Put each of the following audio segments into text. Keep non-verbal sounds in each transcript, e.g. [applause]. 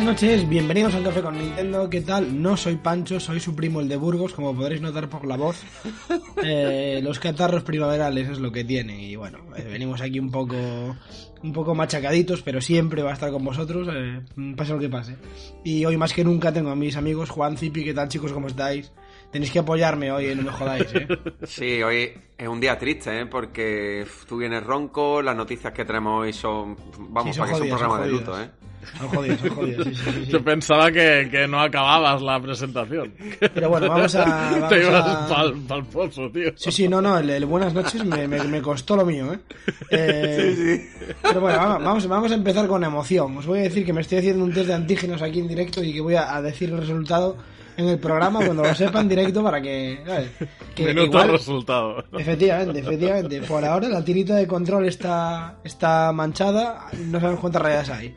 Buenas noches, bienvenidos a un café con Nintendo. ¿Qué tal? No soy Pancho, soy su primo el de Burgos, como podréis notar por la voz. Eh, los catarros primaverales es lo que tiene y bueno, eh, venimos aquí un poco un poco machacaditos, pero siempre va a estar con vosotros, eh, pase lo que pase. Y hoy más que nunca tengo a mis amigos Juan, Zipi, ¿qué tal chicos? ¿Cómo estáis? Tenéis que apoyarme hoy, no me jodáis, ¿eh? Sí, hoy es un día triste, ¿eh? Porque tú vienes ronco, las noticias que tenemos hoy son... Vamos, Sí, son para que es un jodidas, programa de luto, jodidas. ¿eh? Son jodidos, son jodidos, sí, sí, sí, sí. Yo pensaba que, que no acababas la presentación. Pero bueno, vamos a... [laughs] vamos Te ibas a- pa'l, pa'l pozo, tío. Sí, sí, no, no, el, el buenas noches me, me- me costó lo mío, ¿eh? [laughs] Eh, Pero bueno, vamos, vamos, vamos a empezar con emoción. Os voy a decir que me estoy haciendo un test de antígenos aquí en directo y que voy a, a decir el resultado en el programa cuando lo sepa en directo para que... ¿sabes? que Minuto igual- resultado. Efectivamente, efectivamente. Por ahora la tirita de control está, está manchada, no sabemos cuántas rayas hay.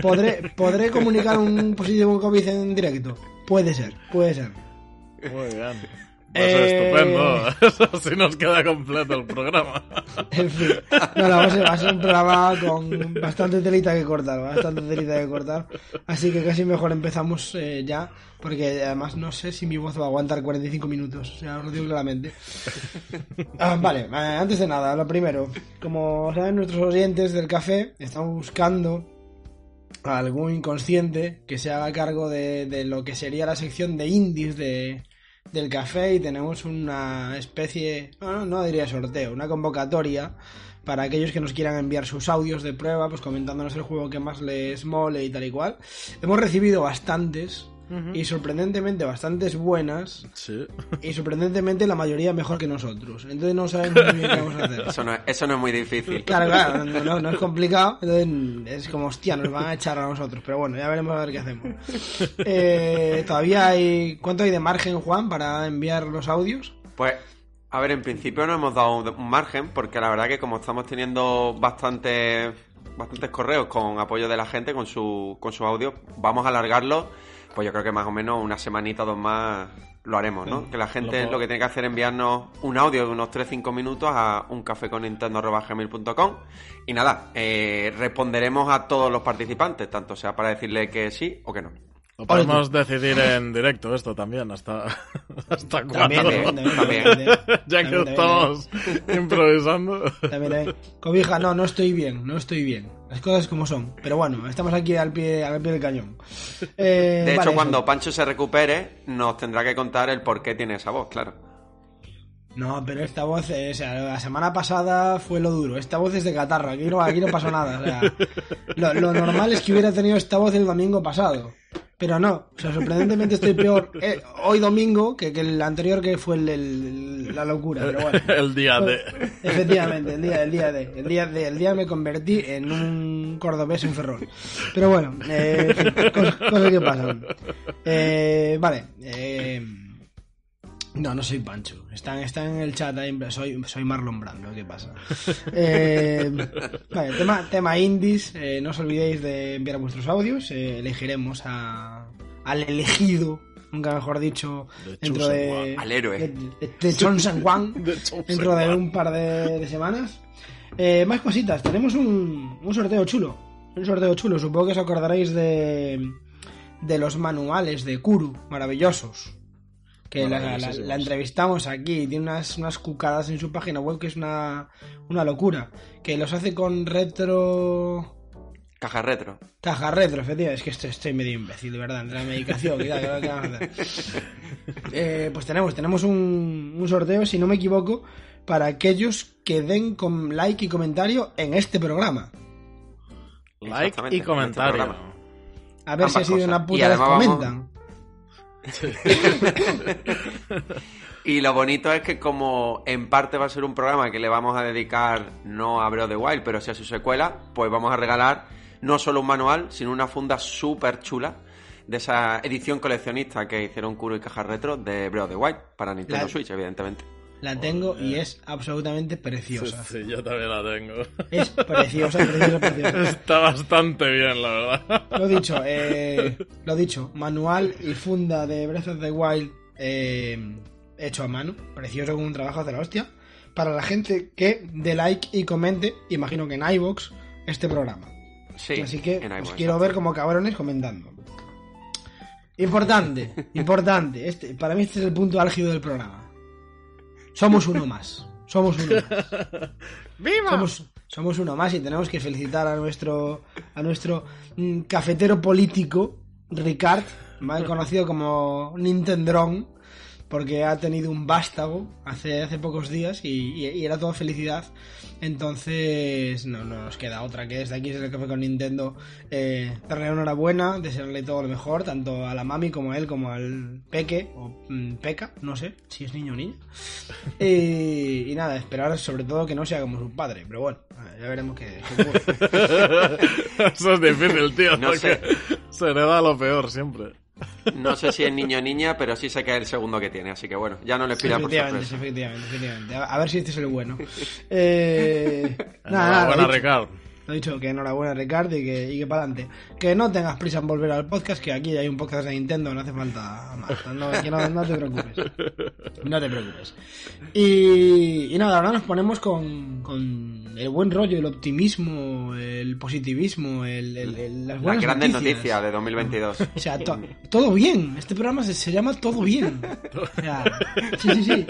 ¿Podré, ¿Podré comunicar un positivo COVID en directo? Puede ser, puede ser. Muy bien. Pues Eh, [laughs] estupendo. Así nos queda completo el programa. [laughs] En fin, no, no, va, a ser, va a ser un programa con bastante telita que cortar, bastante telita que cortar. Así que casi mejor empezamos eh, ya, porque además no sé si mi voz va a aguantar 45 minutos, o sea, os lo digo claramente. [laughs] Ah, vale, eh, antes de nada, lo primero, como saben nuestros oyentes del café, estamos buscando a algún inconsciente que se haga cargo de, de lo que sería la sección de indies de, del café y tenemos una especie, no, no diría sorteo, una convocatoria para aquellos que nos quieran enviar sus audios de prueba, pues comentándonos el juego que más les mole y tal y cual. Hemos recibido bastantes y sorprendentemente bastantes buenas Sí. y sorprendentemente la mayoría mejor que nosotros. Entonces no sabemos muy bien qué vamos a hacer. Eso no, es- eso no es muy difícil. Claro, claro, no, no- no es complicado. Entonces es como, hostia, nos van a echar a nosotros. Pero bueno, ya veremos a ver qué hacemos. Eh, Todavía hay. ¿Cuánto hay de margen, Juan, para enviar los audios? Pues, a ver, en principio no hemos dado un un margen, porque la verdad que como estamos teniendo bastantes bastantes correos con apoyo de la gente, con su, con su audio, vamos a alargarlo, pues yo creo que más o menos una semanita o dos más lo haremos, ¿no? Que la gente lo que tiene que hacer es enviarnos un audio de unos 3-5 minutos a uncafeconnintendo.gmail.com y nada, eh, responderemos a todos los participantes, tanto sea para decirle que sí o que no. Lo podemos decidir en directo esto también, hasta, [laughs] hasta cuándo. También, También, [laughs] también, también. también, ya que también, también, estamos improvisando. también, también. Cobija, no, no estoy bien, no estoy bien. Las cosas como son. Pero bueno, estamos aquí al pie, al pie del cañón. Eh, De hecho, vale, cuando eso. Pancho se recupere, nos tendrá que contar el por qué tiene esa voz, claro. No, pero esta voz, eh, o sea, la semana pasada fue lo duro. Esta voz es de catarro, aquí no, aquí no pasó nada. o sea, lo, lo normal es que hubiera tenido esta voz el domingo pasado. Pero no, o sea, sorprendentemente estoy peor [laughs] eh, hoy domingo que, que el anterior que fue el- el- la locura. Pero bueno. [laughs] El día de. Efectivamente, el día, el día de, el día de, el día me convertí en un cordobés en ferrol. Pero bueno, eh, cosas que pasan. Eh, vale, eh, no, no soy Pancho. Están, están en el chat ahí, soy, soy Marlon Brando, ¿qué pasa? [laughs] Eh, vale, tema, tema indies, eh, no os olvidéis de enviar vuestros audios, eh, elegiremos a, al elegido, nunca mejor dicho, De dentro de... Al héroe. De, de, [laughs] One De Chosen dentro de un par de, de semanas. Eh, más cositas, tenemos un, un sorteo chulo. Un sorteo chulo, supongo que os acordaréis de, de los manuales de Kuru, maravillosos. Que la, la- Maravillosísimos. la entrevistamos aquí, tiene unas, unas cucadas en su página web que es una, una locura, que los hace con retro... Caja retro. Caja retro, efectivamente. Es que estoy, estoy medio imbécil, de verdad. Entre la medicación, ¿qué tal? ¿Qué vamos a hacer? Eh, pues tenemos, tenemos un, un sorteo, si no me equivoco, para aquellos que den con like y comentario en este programa. Like y este comentario. A ver si ha sido cosas. una Y puta vez además vamos- comentan. [laughs] Y lo bonito es que como en parte va a ser un programa que le vamos a dedicar no a Breath of the Wild, pero sí a su secuela, pues vamos a regalar no solo un manual, sino una funda súper chula de esa edición coleccionista que hicieron Kuro y Caja Retro de Breath of the Wild para Nintendo La- Switch, evidentemente. La tengo y es absolutamente preciosa. Sí, yo también la tengo. Es preciosa, preciosa, [laughs] preciosa. Está bastante bien, la verdad. Lo dicho, eh, [laughs] lo dicho, manual y funda de Breath of the Wild eh, hecho a mano, precioso con un trabajo de la hostia. Para la gente que dé like y comente, imagino que en iVoox, este programa. Sí, Así que os quiero ver como cabrones comentando. Importante, [laughs] importante. Este, para mí este es el punto álgido del programa. Somos uno más. Somos uno más. [laughs] ¡Viva! Somos, somos uno más y tenemos que felicitar a nuestro a nuestro mm, cafetero político, Ricard, mal [laughs] conocido como Nintendron, porque ha tenido un vástago hace, hace pocos días y, y- y era todo felicidad. Entonces, no, no nos queda otra que desde aquí, desde el Café con Nintendo, eh, darle enhorabuena, desearle todo lo mejor, tanto a la mami como a él, como al Peque, o mm, Peca, no sé si es niño o niña. [laughs] Y, y nada, esperar sobre todo que no sea como su padre, pero bueno, ya veremos qué, qué ocurre. [laughs] Eso es difícil, tío. No porque sé. Se hereda lo peor siempre. No sé si es niño o niña, pero sí sé que es el segundo que tiene, así que bueno, ya no le pida por efectivamente, sorpresa. efectivamente, efectivamente. A, a ver si este es el bueno. Eh, [laughs] nada, nada, dicho. Lo he dicho, que enhorabuena Ricardo y que, y que para adelante. Que no tengas prisa en volver al podcast, que aquí hay un podcast de Nintendo, no hace falta más. No, que no, no te preocupes. No te preocupes. Y, y nada, ahora nos ponemos con, con el buen rollo, el optimismo, el positivismo, el, el- el- las buenas grandes noticias. noticias de 2022. [laughs] O sea, to- todo bien. Este programa se, se llama Todo Bien. O sea, sí, sí, sí.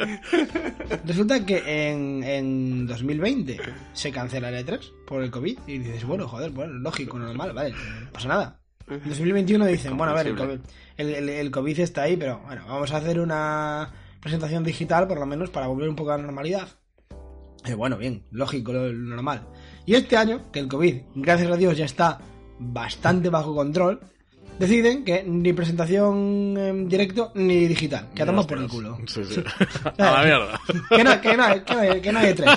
Resulta que en, en 2020 se cancela el E3 por el COVID. Y dices, bueno, joder, bueno, lógico, normal, vale, no pasa nada. En 2021 dicen, bueno, a ver, el COVID, el- el COVID está ahí, pero bueno, vamos a hacer una presentación digital por lo menos para volver un poco a la normalidad. Eh, bueno, bien, lógico, lo, lo normal. Y este año, que el COVID, gracias a Dios, ya está bastante bajo control, deciden que ni presentación en directo ni digital. Que a tomar por el culo. Sí, sí. [laughs] A la mierda. Que no, que no, hay- que no, que no hay tres.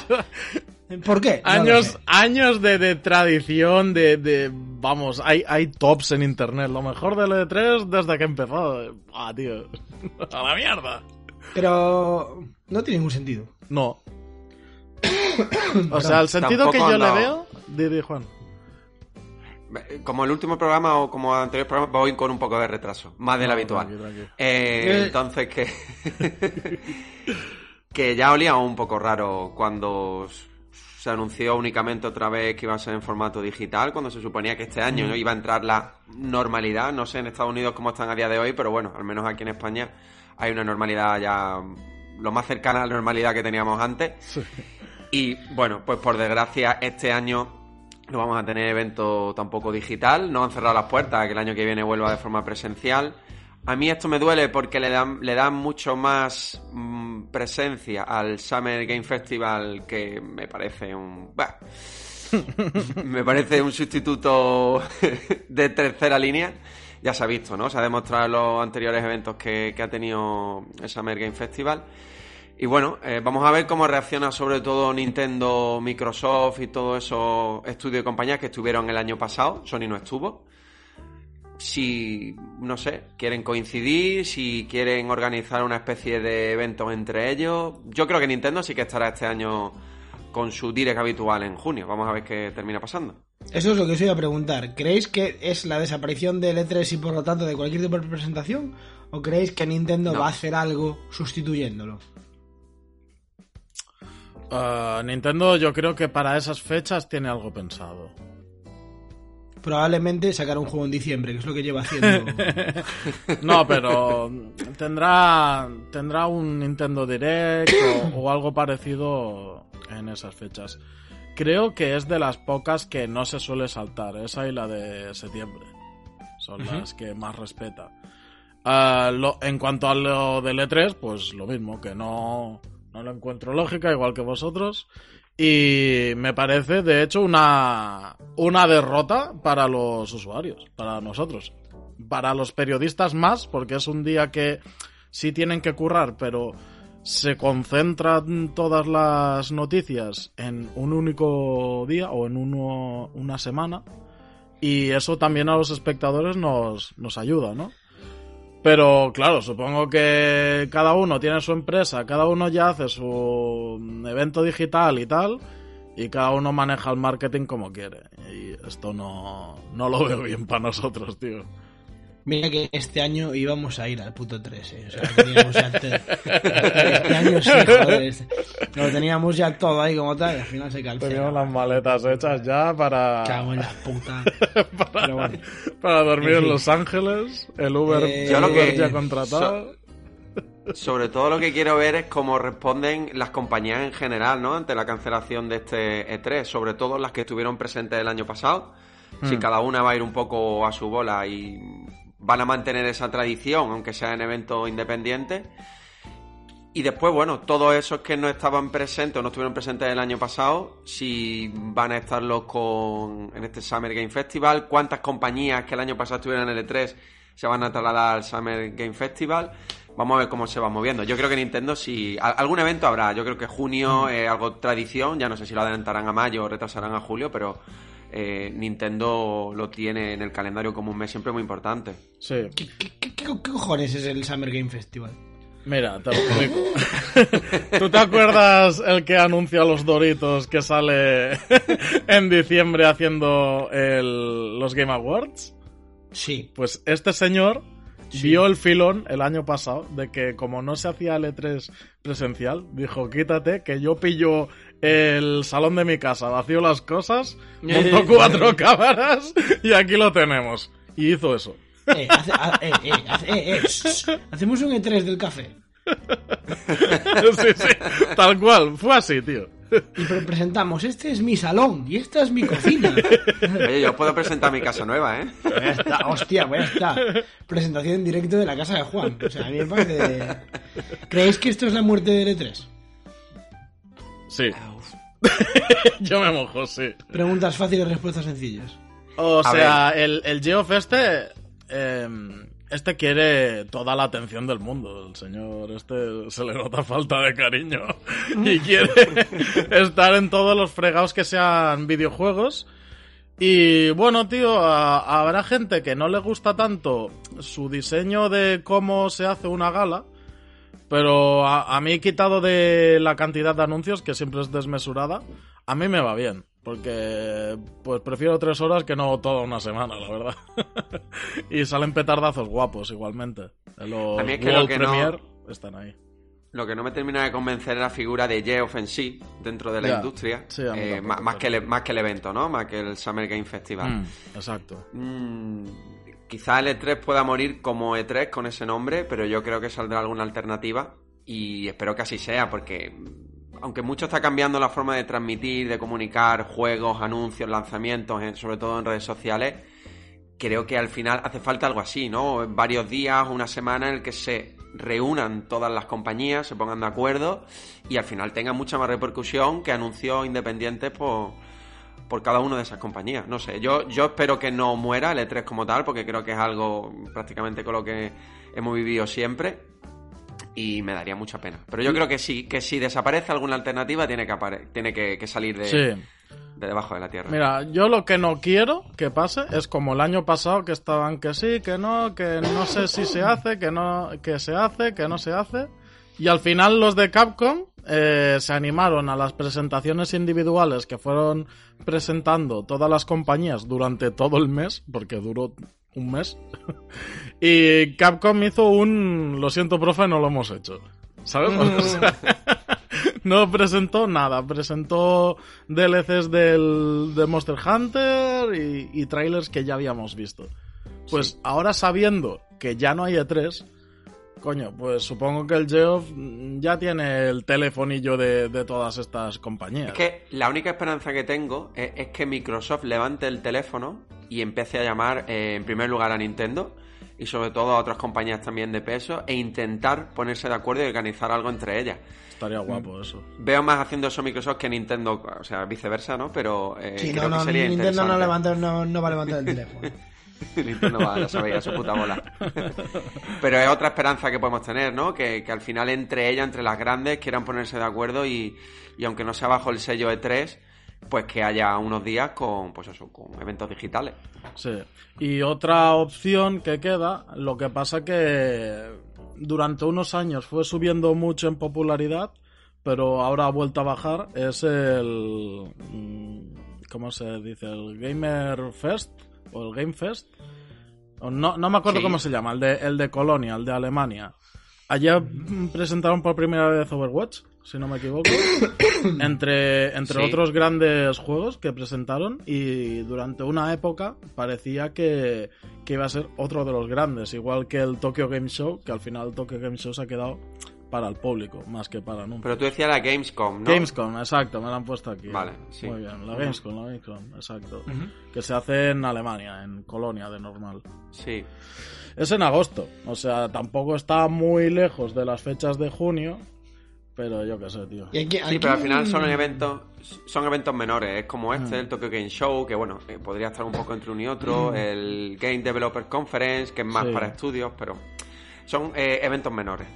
¿Por qué? No lo Años, años de, de tradición, de, de- Vamos, hay, hay tops en internet. Lo mejor del E3 desde que empezó. Ah, tío. [laughs] A la mierda. Pero no tiene ningún sentido. No. O sea, el sentido que yo le veo. Didi Juan. Como el último programa o como el anterior programa, voy con un poco de retraso, más del No, habitual. tranqui, tranqui. Eh, Eh. entonces, que. [laughs] que ya olía un poco raro cuando se anunció únicamente otra vez que iba a ser en formato digital, cuando se suponía que este año ¿no? iba a entrar la normalidad. No sé en Estados Unidos cómo están a día de hoy, pero bueno, al menos aquí en España hay una normalidad ya lo más cercana a la normalidad que teníamos antes. Y bueno, pues por desgracia este año no vamos a tener evento tampoco digital, no han cerrado las puertas a que el año que viene vuelva de forma presencial. A mí esto me duele porque le dan, le dan mucho más mm, presencia al Summer Game Festival que me parece un... [laughs] me parece un sustituto [laughs] de tercera línea. Ya se ha visto, ¿no? Se ha demostrado en los anteriores eventos que, que ha tenido el Summer Game Festival. Y bueno, eh, vamos a ver cómo reacciona sobre todo Nintendo, Microsoft y todos esos estudios y compañías que estuvieron el año pasado. Sony no estuvo. Si, no sé, quieren coincidir, si quieren organizar una especie de evento entre ellos. Yo creo que Nintendo sí que estará este año con su direct habitual en junio. Vamos a ver qué termina pasando. Eso es lo que os iba a preguntar. ¿Creéis que es la desaparición del E3 y por lo tanto de cualquier tipo de presentación? ¿O creéis que Nintendo No. va a hacer algo sustituyéndolo? Ah, Nintendo, yo creo que para esas fechas tiene algo pensado. probablemente sacar un juego en diciembre, que es lo que lleva haciendo. [laughs] No, pero tendrá tendrá un Nintendo Direct o, o algo parecido en esas fechas. Creo que es de las pocas que no se suele saltar, esa y la de septiembre. Son las que más respeta. Ah, lo- en cuanto a lo del E3, pues lo mismo, que no, no lo encuentro lógica, igual que vosotros. Y me parece, de hecho, una, una derrota para los usuarios, para nosotros. Para los periodistas más, porque es un día que sí tienen que currar, pero se concentran todas las noticias en un único día o en uno, una semana. Y eso también a los espectadores nos, nos ayuda, ¿no? Pero claro, supongo que cada uno tiene su empresa, cada uno ya hace su evento digital y tal, y cada uno maneja el marketing como quiere. Y esto no, no lo veo bien para nosotros, tío. Mira que este año íbamos a ir al puto 3, eh. O sea, teníamos ya te- [laughs] este año sí, joder. este- Lo teníamos ya todo ahí como tal y al final se calcó. Teníamos las maletas hechas ya para, Cago en la puta. [laughs] Pero bueno. para dormir En. Los Ángeles, el Uber, Eh, el Yo lo Uber que- ya contratado. Sobre todo lo que quiero ver es cómo responden las compañías en general, ¿no? Ante la cancelación de este E3, sobre todo las que estuvieron presentes el año pasado. Si Hmm. cada una va a ir un poco a su bola y van a mantener esa tradición, aunque sea en eventos independientes. Y después, bueno, todos esos que no estaban presentes o no estuvieron presentes el año pasado, si van a estarlos con en este Summer Game Festival, cuántas compañías que el año pasado estuvieron en el E3 se van a trasladar al Summer Game Festival. Vamos a ver cómo se va moviendo. Yo creo que Nintendo, si algún evento habrá, yo creo que junio es algo tradición, ya no sé si lo adelantarán a mayo o retrasarán a julio, pero eh, Nintendo lo tiene en el calendario como un mes siempre muy importante. Sí. ¿Qué, qué, qué- qué cojones es el Summer Game Festival? Mira, te lo explico. [laughs] ¿Tú te acuerdas el que anuncia los Doritos que sale [laughs] en diciembre haciendo el- los Game Awards? Sí. Pues este señor vio el filón el año pasado de que como no se hacía el E3 presencial, dijo, quítate que yo pillo el salón de mi casa, vacío las cosas, [laughs] monto cuatro [laughs] cámaras y aquí lo tenemos. Y hizo eso. Eh, hace- ha- eh, eh, hace- eh, eh, hacemos un E3 del café. [laughs] sí, sí, tal cual, fue así, tío. Y pre- presentamos, este es mi salón y esta es mi cocina. Oye, yo puedo presentar mi casa nueva, ¿eh? Ya está, hostia, pues ya está. Presentación en directo de la casa de Juan. O sea, a mí me parece... ¿Creéis que esto es la muerte del E3? Sí. [laughs] Yo me mojo, sí. Preguntas fáciles, respuestas sencillas. O A sea, el, el Geoff este. em, este quiere toda la atención del mundo. El señor este se le nota falta de cariño. [laughs] Y quiere estar en todos los fregados que sean videojuegos. Y bueno, tío, a- habrá gente que no le gusta tanto su diseño de cómo se hace una gala. Pero a, a mí, quitado de la cantidad de anuncios, que siempre es desmesurada, a mí me va bien. Porque pues prefiero tres horas que no toda una semana, la verdad. [laughs] y salen petardazos guapos igualmente. Los A mí es que lo World que no- Premiere están ahí. Lo que no me termina de convencer es la figura de Geoff en sí, dentro de la industria. Sí, Eh, más, más que el, más que el evento, ¿no? Más que el Summer Game Festival. Mm, exacto. Mm, quizá el E3 pueda morir como E3 con ese nombre, pero yo creo que saldrá alguna alternativa y espero que así sea, porque mm, aunque mucho está cambiando la forma de transmitir, de comunicar juegos, anuncios, lanzamientos, en- sobre todo en redes sociales, creo que al final hace falta algo así, ¿no? Varios días, una semana en el que se reúnan todas las compañías, se pongan de acuerdo y al final tenga mucha más repercusión que anuncios independientes por, por cada una de esas compañías. No sé, yo, yo espero que no muera el E3 como tal, porque creo que es algo prácticamente con lo que hemos vivido siempre y me daría mucha pena. Pero yo creo que sí, que si desaparece alguna alternativa tiene que, tiene que, que salir de, Sí. de debajo de la tierra. Mira, yo lo que no quiero que pase es como el año pasado que estaban que sí, que no, que no sé si se hace, que no, que se hace, que no se hace. Y al final los de Capcom eh, se animaron a las presentaciones individuales que fueron presentando todas las compañías durante todo el mes, porque duró un mes. [laughs] y Capcom hizo un, lo siento profe, no lo hemos hecho. ¿Sabes? [laughs] O sea, [laughs] no presentó nada. Presentó DLCs del, de Monster Hunter y, y trailers que ya habíamos visto. Pues ahora sabiendo que ya no hay E3, coño, pues supongo que el Geoff ya tiene el telefonillo de, de todas estas compañías. Es que la única esperanza que tengo es, es que Microsoft levante el teléfono y empiece a llamar eh, en primer lugar a Nintendo y sobre todo a otras compañías también de peso e intentar ponerse de acuerdo y organizar algo entre ellas. Estaría guapo eso. Veo más haciendo eso Microsoft que Nintendo, o sea, viceversa, ¿no? Pero eh, Sí, creo no, no, que sería Nintendo no, levanta, no, no va a levantar el teléfono. [laughs] Nintendo va, ya sabéis, a su puta bola. [laughs] Pero es otra esperanza que podemos tener, ¿no? Que, que al final entre ellas, entre las grandes, quieran ponerse de acuerdo y, y aunque no sea bajo el sello E3, pues que haya unos días con, pues eso, con eventos digitales. Sí. Y otra opción que queda, lo que pasa que durante unos años fue subiendo mucho en popularidad, pero ahora ha vuelto a bajar, es el... mm, ¿Cómo se dice? El Gamer Fest o el Game Fest. O No, no me acuerdo Sí. cómo se llama, el de, el de Colonia, el de Alemania. Allá presentaron por primera vez Overwatch, si no me equivoco, [coughs] entre, entre Sí. otros grandes juegos que presentaron y durante una época parecía que, que iba a ser otro de los grandes, igual que el Tokyo Game Show, que al final el Tokyo Game Show se ha quedado para el público, más que para anuncios. Pero tú decías la Gamescom, ¿no? Gamescom, exacto, me la han puesto aquí. Vale, sí. Muy bien, la Gamescom, la Gamescom, exacto. Que se hace en Alemania, en Colonia de normal. Sí. Es en agosto, o sea, tampoco está muy lejos de las fechas de junio, pero yo qué sé, tío. Y aquí- Sí, pero al final son eventos son eventos menores, es como este, el Tokyo Game Show, que bueno, eh, podría estar un poco entre uno y otro, el Game Developer Conference, que es más Sí. para estudios, pero son eh, eventos menores.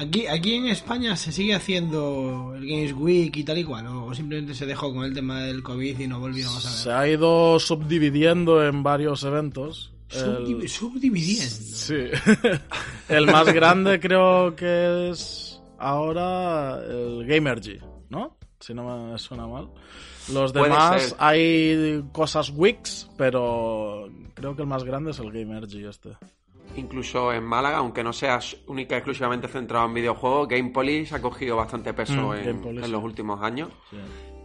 Aquí, aquí en España se sigue haciendo el Games Week y tal y cual, o simplemente se dejó con el tema del COVID y no volvimos a ver. Se ha ido subdividiendo en varios eventos. Subdiv- El- Subdividiendo. Sí. [laughs] el más grande creo que es ahora el Gamergy, ¿no? Si no me suena mal. Los demás hay cosas Wix, pero creo que el más grande es el Gamergy este. Incluso en Málaga, aunque no sea única y exclusivamente centrado en videojuegos, Game Police ha cogido bastante peso Mm, en, los últimos años. Sí.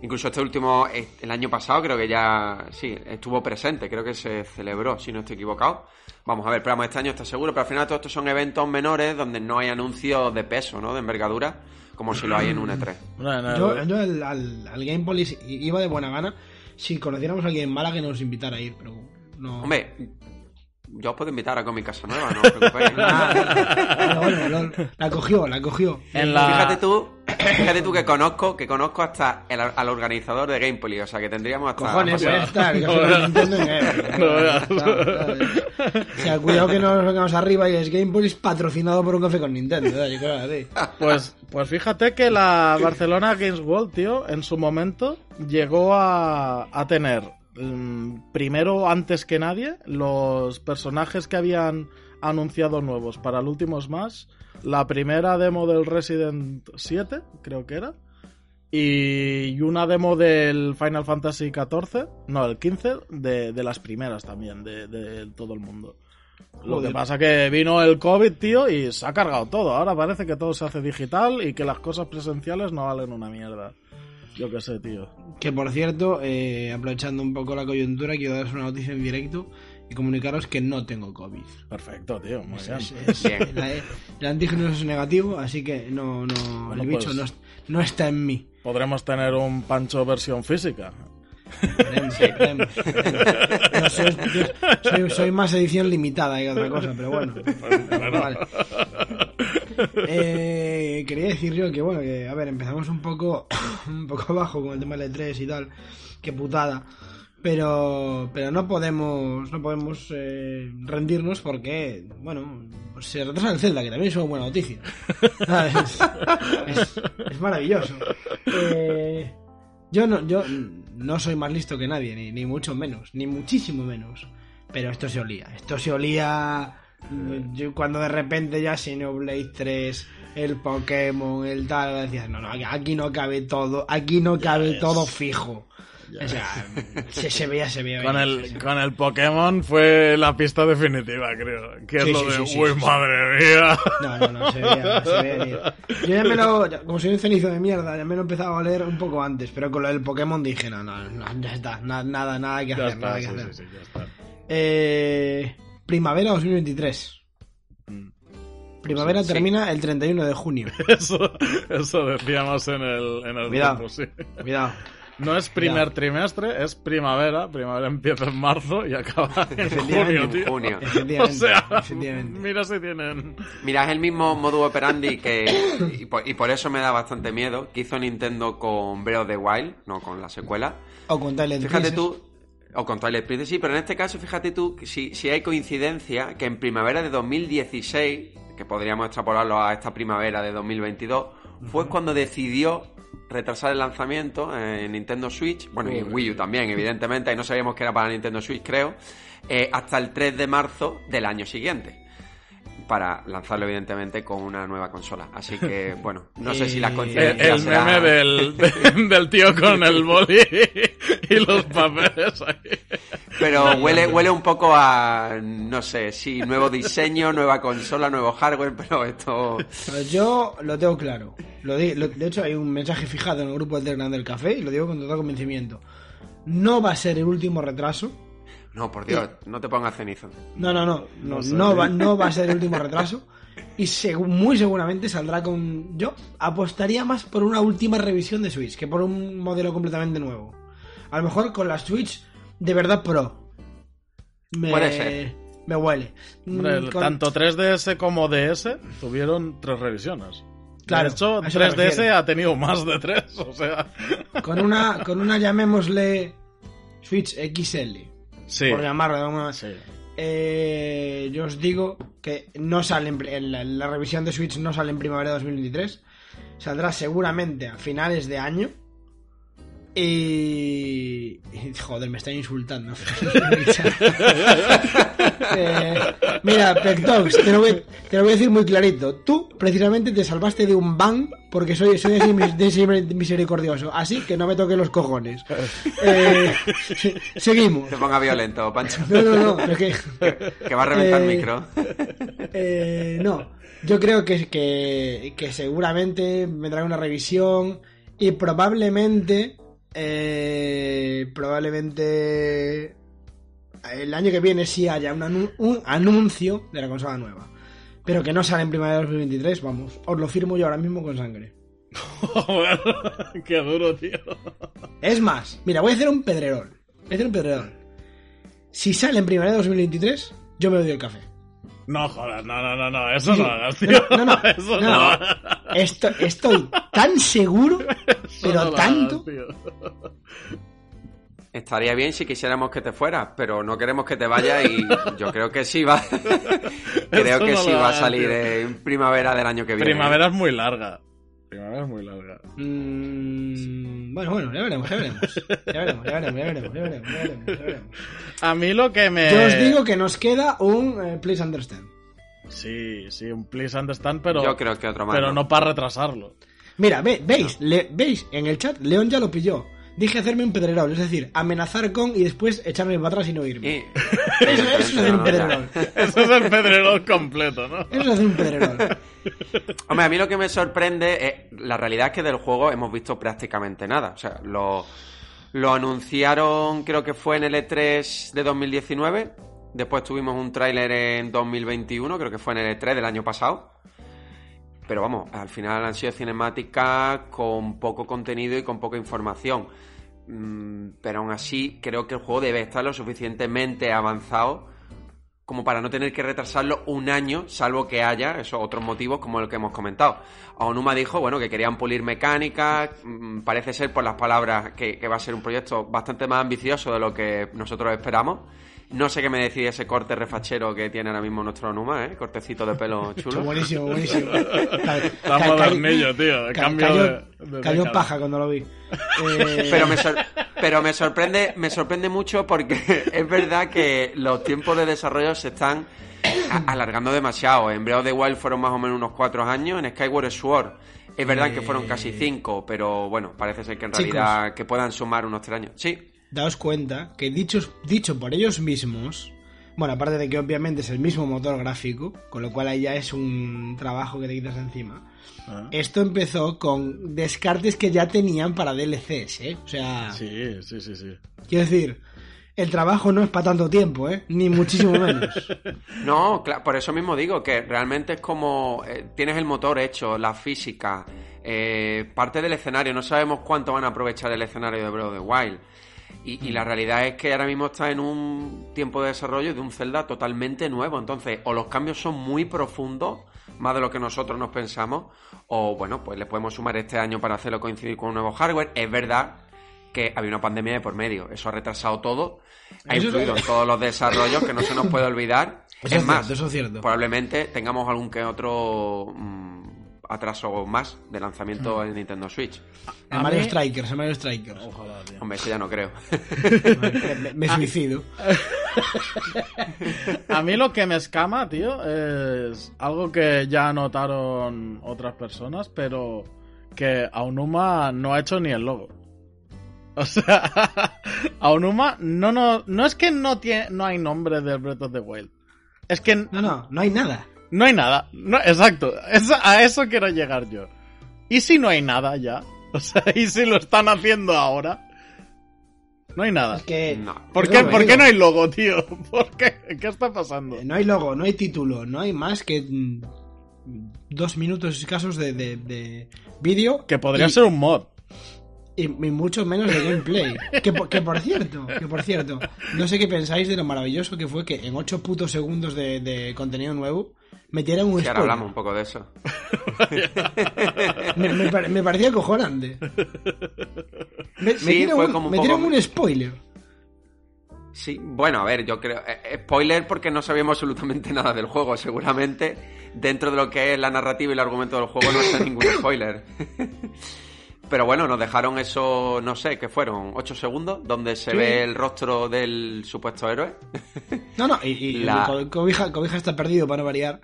Incluso este último, el año pasado creo que ya, sí, estuvo presente, creo que se celebró, si no estoy equivocado. Vamos a ver, pero vamos, este año está seguro, pero al final todos estos son eventos menores donde no hay anuncios de peso, ¿no? De envergadura, como si lo hay en un E E3. Bueno, en el- Yo, yo al, al, al Game Police iba de buena gana si conociéramos a alguien en Málaga que nos invitara a ir, pero no. Hombre, yo os puedo invitar a Comi Casa Nueva, no os preocupéis. [laughs] Ah, bueno, bueno, la cogió, la cogió. En la- Fíjate tú, fíjate tú que conozco, que conozco hasta el- al organizador de Gamepoly, o sea que tendríamos hasta Cojones, José- puede estar, que. [laughs] O sea, cuidado que no nos vengamos arriba y es Game Police patrocinado por un café con Nintendo. ¿eh? Yo creo así. Pues, pues fíjate que la Barcelona Games World, tío, en su momento llegó a, a tener, primero, antes que nadie, los personajes que habían anunciado nuevos para el último Smash. La primera demo del Resident 7, creo que era. Y una demo del Final Fantasy XIV, no, el 15, de, de las primeras también, de, de todo el mundo. Lo que pasa que vino el COVID, tío, y se ha cargado todo. Ahora parece que todo se hace digital y que las cosas presenciales no valen una mierda. Yo qué sé, tío. Que por cierto, eh, aprovechando un poco la coyuntura, quiero daros una noticia en directo y comunicaros que no tengo COVID. Perfecto, tío. Muy bien. Es- es- Bien. la- el antígeno es negativo, así que no, no, Bueno, el bicho pues- no, no está en mí. Podremos tener un pancho versión física. Veremos. [laughs] No soy, soy más edición limitada que otra cosa, pero bueno. Vale. Eh, quería decir yo que bueno, que a ver, empezamos un poco [coughs] un poco abajo con el tema del E3 y tal, qué putada. Pero pero no podemos no podemos eh, rendirnos porque bueno, pues se retrasa el Zelda, que también es una buena noticia. [laughs] ¿Sabes? Es, es maravilloso. Eh, yo no, yo no soy más listo que nadie, ni, ni mucho menos, ni muchísimo menos. Pero esto se olía. Esto se olía yo cuando de repente ya Xenoblade 3, el Pokémon, el tal, decías, no, no, aquí no cabe todo, aquí no cabe todo fijo. O sea, [laughs] se, se veía, se veía. Con el, sí. con el Pokémon fue la pista definitiva, creo. Que es Sí, lo sí, de, uy, sí, sí. madre mía. No, no, no, se veía, se veía. Yo ya me lo, como soy un cenizo de mierda, ya me lo empezaba a oler un poco antes, pero con lo del Pokémon dije, no, no, no, ya está, na- nada, nada que hacer, nada que sí, hacer. sí, sí, ya está. Eh, primavera 2023. Mm. Primavera Sí, sí. termina el 31 de junio. [laughs] Eso, eso decíamos en el, en el Cuidado. grupo, sí. Cuidado. No es primer trimestre, es primavera. Primavera empieza en marzo y acaba [laughs] en junio, en tío. junio. [laughs] O sea, mira si tienen... Mira, es el mismo modus operandi que. Y por, y por eso me da bastante miedo. Que hizo Nintendo con Breath of the Wild, no con la secuela. O con Fíjate Princess. tú. O con Twilight Princess, sí, pero en este caso, fíjate tú, si, si hay coincidencia, que en primavera de 2016, que podríamos extrapolarlo a esta primavera de 2022, fue cuando decidió retrasar el lanzamiento en Nintendo Switch, bueno, y en Wii U también, evidentemente, ahí no sabíamos que era para Nintendo Switch, creo, eh, hasta el 3 de marzo del año siguiente. Para lanzarlo, evidentemente, con una nueva consola. Así que, [laughs] bueno, no sé si las El, coincidencias. el serán- meme del, de- [laughs] del tío con el boli [laughs] y [laughs] los papeles ahí. Pero huele, huele un poco a, no sé, sí, nuevo diseño, nueva consola, nuevo hardware, pero esto... Yo lo tengo claro. Lo di- lo- de hecho, hay un mensaje fijado en el grupo del Telegram del Café y lo digo con total convencimiento. No va a ser el último retraso. No, por Dios, no te pongas cenizo. No, no, no. No, No no va, no va a ser el último retraso. Y muy seguramente saldrá con. Yo apostaría más por una última revisión de Switch que por un modelo completamente nuevo. A lo mejor con la Switch de verdad Pro. Me, Puede ser. Me huele. Hombre, Mm, con- Tanto 3DS como DS tuvieron tres revisiones. Claro, de hecho, a eso me 3DS refiero. ha tenido más de tres, o sea... [laughs] Con una, con una llamémosle Switch XL. Sí, Por llamarlo de alguna manera. sí. Eh, yo os digo que no sale en, pri- en la, la revisión de Switch no sale en primavera de 2023. Saldrá seguramente a finales de año. Y... Joder, me están insultando. [laughs] Eh, mira, Pectox, te lo, voy, te lo voy a decir muy clarito. Tú, precisamente, te salvaste de un ban porque soy, soy misericordioso. Así que no me toques los cojones. Eh, seguimos. Te ponga violento, Pancho, No, no, no. pero que... que va a reventar el Eh, micro. Eh, no, yo creo que, que, que seguramente vendrá una revisión y probablemente, eh, probablemente el año que viene sí haya un, anu- un anuncio de la consola nueva. Pero que no sale en primavera de 2023, vamos, os lo firmo yo ahora mismo con sangre. [laughs] Qué duro, tío. Es más, mira, voy a hacer un pedrerol. Voy a hacer un pedrerol. Si sale en primavera de 2023, yo me doy el café. No, joder, no, no, no, no, eso Sí. no hagas, tío. No, no, no, [laughs] Eso no, no, estoy tan seguro, pero tanto. Estaría bien si quisiéramos que te fueras, pero no queremos que te vayas y [laughs] yo creo que sí va... [laughs] creo Eso que no sí va a salir tío. en primavera del año que viene. Primavera es muy larga. Primavera es muy larga. Mm, bueno, bueno, ya veremos, ya veremos. Ya veremos, ya veremos, ya veremos, ya veremos, ya veremos, ya veremos. A mí lo que me... Yo os digo que nos queda un eh, Please Understand. Sí, sí, un please understand, pero... Yo creo que otro más. Pero ¿no? no para retrasarlo. Mira, ve- veis, le- veis en el chat, León ya lo pilló. Dije hacerme un pedrerol, es decir, amenazar con y después echarme para atrás y no irme. Y- [laughs] Eso, eso es hacer un pedrerol. Eso es el pedrerol completo, ¿no? Eso es hacer un pedrerol. [laughs] Hombre, a mí lo que me sorprende es. La realidad es que del juego hemos visto prácticamente nada. O sea, lo, lo anunciaron, creo que fue en el E3 de 2019. Después tuvimos un tráiler en 2021, creo que fue en el E3 del año pasado. Pero vamos, al final han sido cinemáticas con poco contenido y con poca información. Mm, Pero aún así, creo que el juego debe estar lo suficientemente avanzado como para no tener que retrasarlo un año, salvo que haya esos otros motivos como el que hemos comentado. Onuma dijo, bueno, que querían pulir mecánicas, mm, parece ser por las palabras que, que va a ser un proyecto bastante más ambicioso de lo que nosotros esperamos. No sé qué me decide ese corte refachero que tiene ahora mismo nuestro Onuma, ¿eh? Cortecito de pelo [laughs] chulo. buenísimo, buenísimo. [laughs] Está modernillo, tío. ca- Cambio cayó, de, de cayó década. paja cuando lo vi. [laughs] Eh, Pero me, sor- pero me sorprende, me sorprende mucho porque es verdad que los tiempos de desarrollo se están alargando demasiado. En Breath of the Wild fueron más o menos unos cuatro años, en Skyward Sword Es verdad que Eh, fueron casi cinco, pero bueno, parece ser que en Chicos. realidad que puedan sumar unos tres años. Sí, Daos cuenta que dichos, dicho por ellos mismos, bueno, aparte de que obviamente es el mismo motor gráfico, con lo cual ahí ya es un trabajo que te quitas de encima. Ah. Esto empezó con descartes que ya tenían para DLCs, ¿eh? O sea, Sí, sí, sí, sí. quiero decir, el trabajo no es para tanto tiempo, ¿eh? Ni muchísimo menos. [laughs] No, cla- por eso mismo digo que realmente es como eh, tienes el motor hecho, la física, eh, parte del escenario. No sabemos cuánto van a aprovechar el escenario de Breath of the Wild. Y, y la realidad es que ahora mismo está en un tiempo de desarrollo de un Zelda totalmente nuevo. Entonces, o los cambios son muy profundos, más de lo que nosotros nos pensamos, o bueno, pues le podemos sumar este año para hacerlo coincidir con un nuevo hardware. Es verdad que había una pandemia de por medio. Eso ha retrasado todo, ha Eso es- influido en todos los desarrollos, que no se nos puede olvidar. Eso es es más, eso es cierto. probablemente tengamos algún que otro mm, atraso más de lanzamiento Mm. en Nintendo Switch. El A Mario mí- Strikers, el Mario Strikers. Ojalá, tío. Hombre, eso ya no creo. Me, me- me [laughs] suicido. [laughs] A mí lo que me escama, tío, es algo que ya notaron otras personas, pero que Aonuma no ha hecho ni el logo. [laughs] O sea, Aonuma no, no, no es que no, tiene, no hay nombre del Breath of the Wild. Es que No, no, no hay nada. No hay nada. No, exacto. Eso- a eso quiero llegar yo. ¿Y si no hay nada ya? [laughs] O sea, ¿y si lo están haciendo ahora? No hay nada. Es que. No. ¿Por qué, ¿Por qué no hay logo, tío? [laughs] ¿Por qué? ¿Qué está pasando? No hay logo, no hay título, no hay más que mm, dos minutos escasos de, de, de vídeo. Que podría y- ser un mod. Y, y mucho menos de gameplay. que, por- que por cierto, que por cierto, no sé qué pensáis de lo maravilloso que fue que en 8 putos segundos de, de contenido nuevo metieran un Si ahora spoiler. hablamos un poco de eso. [laughs] Me, me pare- me parecía acojonante. Me, Sí, metieron fue como un metieron poco- un spoiler. Sí, bueno, a ver, yo creo. eh, spoiler porque no sabíamos absolutamente nada del juego. Seguramente dentro de lo que es la narrativa y el argumento del juego no está ningún [coughs] spoiler. Pero bueno, nos dejaron eso, no sé, ¿qué fueron? ¿Ocho segundos? Donde se Sí. ve el rostro del supuesto héroe. [laughs] No, no, y, y La- Co- Cobija, Cobija está perdido para no variar.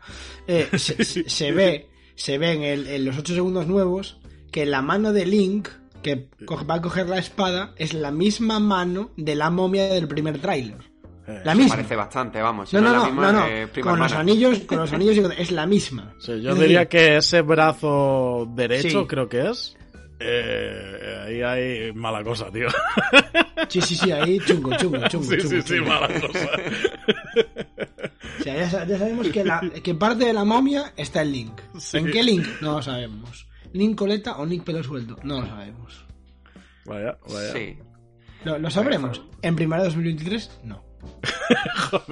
Eh, [laughs] se, se- se ve, se ve en, el- en los 8 segundos nuevos que la mano de Link, que va a coger la espada, es la misma mano de la momia del primer tráiler. Eh, La misma. Parece bastante, vamos. No, no, la no, misma, no, no. eh, Con los anillos, con los [laughs] anillos y- es la misma. Sí, yo Es diría decir, que ese brazo derecho, Sí. creo que es. Eh, ahí hay mala cosa, tío. Sí, sí, sí, ahí chungo, chungo, chungo. Sí, chungo, sí, sí, chungo. mala cosa. O sea, ya, ya sabemos que, la, que parte de la momia está el Link. Sí. ¿En qué Link? No lo sabemos. ¿Link coleta o Link pelo suelto? No lo sabemos. Vaya, vaya. Sí. ¿Lo, lo sabremos? ¿En primavera de 2023? No. [laughs]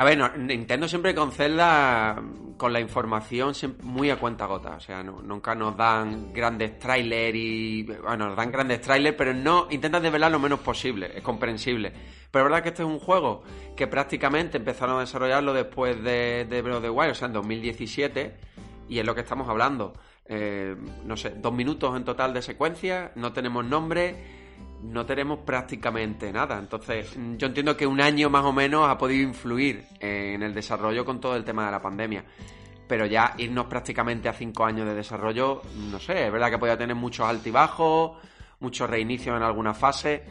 A ver, no, Nintendo siempre con Zelda, con la información muy a cuenta gota. O sea, nunca nos dan grandes trailers y. Bueno, nos dan grandes trailers, pero no. Intentan desvelar lo menos posible. Es comprensible. Pero es verdad que este es un juego que prácticamente empezaron a desarrollarlo después de, de Breath of the Wild, o sea, en 2017. Y es lo que estamos hablando. Eh, no sé, dos minutos en total de secuencia, no tenemos nombre no tenemos prácticamente nada. Entonces, mm, yo entiendo que un año más o menos ha podido influir en el desarrollo con todo el tema de la pandemia. Pero ya irnos prácticamente a cinco años de desarrollo, no sé, es verdad que podía tener muchos altibajos, muchos reinicios en alguna fase.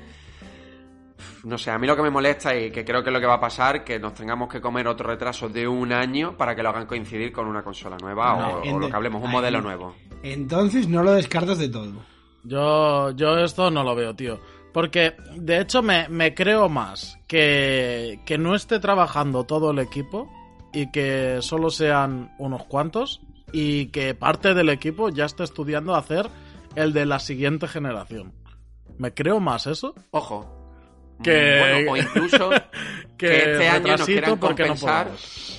No sé, a mí lo que me molesta y que creo que es lo que va a pasar, que nos tengamos que comer otro retraso de un año para que lo hagan coincidir con una consola nueva No, o, o lo que hablemos, un modelo nuevo. Entonces no lo descartas de todo. Yo, yo esto no lo veo, tío. Porque, de hecho, me, me creo más que, que no esté trabajando todo el equipo y que solo sean unos cuantos y que parte del equipo ya esté estudiando hacer el de la siguiente generación. Me creo más eso Ojo. Que- Bueno, o incluso [laughs] que, Que este año nos quieran no compensar. podemos.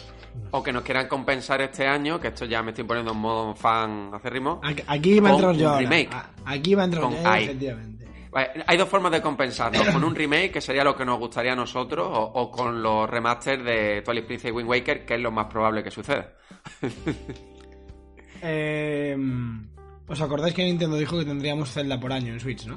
O que nos quieran compensar este año, que esto ya me estoy poniendo en modo fan acérrimo. Aquí- Aquí va a entrar yo remake. Aquí va a entrar yo, efectivamente. Hay dos formas de compensarnos, con un remake, que sería lo que nos gustaría a nosotros, o, o con los remasters de Twilight Princess y Wind Waker, que es lo más probable que suceda. [laughs] Eh, ¿Os acordáis que Nintendo dijo que tendríamos Zelda por año en Switch, no?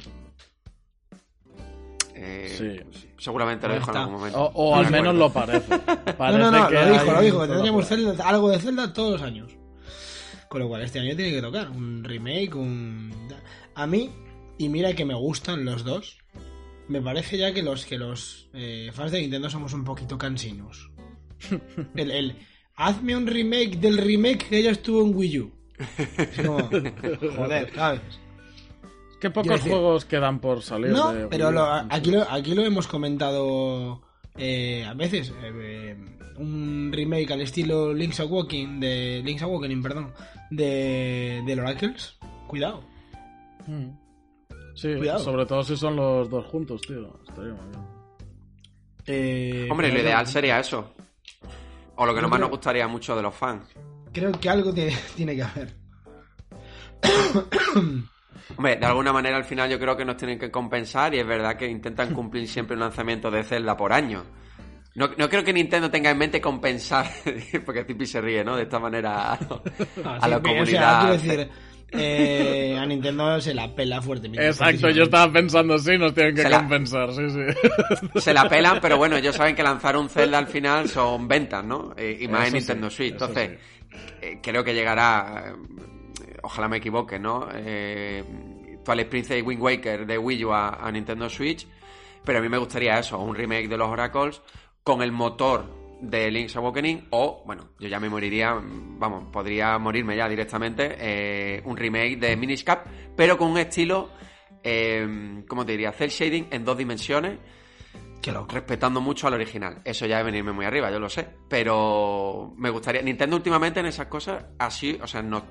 Eh, Sí. Seguramente lo dijo en algún momento. O, o No al me menos acuerdo. lo parece. [laughs] No, Parece no, no, que lo dijo, lo dijo, que tendríamos Zelda- algo de Zelda todos los años. Con lo cual este año tiene que tocar un remake, un... A mí, y mira que me gustan los dos, me parece ya que los que los eh, fans de Nintendo somos un poquito cansinos. [laughs] El, el, hazme un remake del remake que ya estuvo en Wii U. Es como, [laughs] joder, ¿sabes? Que pocos decir- juegos quedan por salir. No, de pero lo- aquí, lo, aquí lo hemos comentado eh, a veces. eh, eh, un remake al estilo Link's Awakening, de Link's Awakening, perdón, de, del Oracles. Cuidado. Mm. Sí, Cuidado. sobre todo si son los dos juntos, tío. Estaría muy bien. Eh, Hombre, lo ideal no- sería eso. O lo que Yo más creo- nos gustaría mucho de los fans. Creo que algo tiene, [laughs] tiene que haber. Hombre, de alguna manera al final yo creo que nos tienen que compensar y es verdad que intentan [laughs] cumplir siempre un lanzamiento de Zelda por año. No, no creo que Nintendo tenga en mente compensar, [laughs] porque Tipi se ríe, ¿no? De esta manera a, Ah, a sí, la o sea, comunidad. quiero decir, eh, a Nintendo se la pela fuertemente. Exacto, yo estaba pensando, sí, nos tienen que Se la- compensar, sí, sí. Se la pelan, pero bueno, ellos saben que lanzar un Zelda al final son ventas, ¿no? Eh, y más en Eso sí, Nintendo Switch. eso Entonces, eh, creo que llegará, eh, ojalá me equivoque, ¿no? Eh, Twilight Princess y Wind Waker de Wii U a, a Nintendo Switch. Pero a mí me gustaría eso, un remake de los Oracles con el motor de Link's Awakening o, bueno, yo ya me moriría, vamos, podría morirme ya directamente, eh, un remake de Minish Cap, pero con un estilo, eh, ¿cómo te diría? Cel shading en dos dimensiones Qué loco. respetando mucho al original. Eso ya es venirme muy arriba, yo lo sé. Pero me gustaría. Nintendo últimamente en esas cosas así, o sea, nos,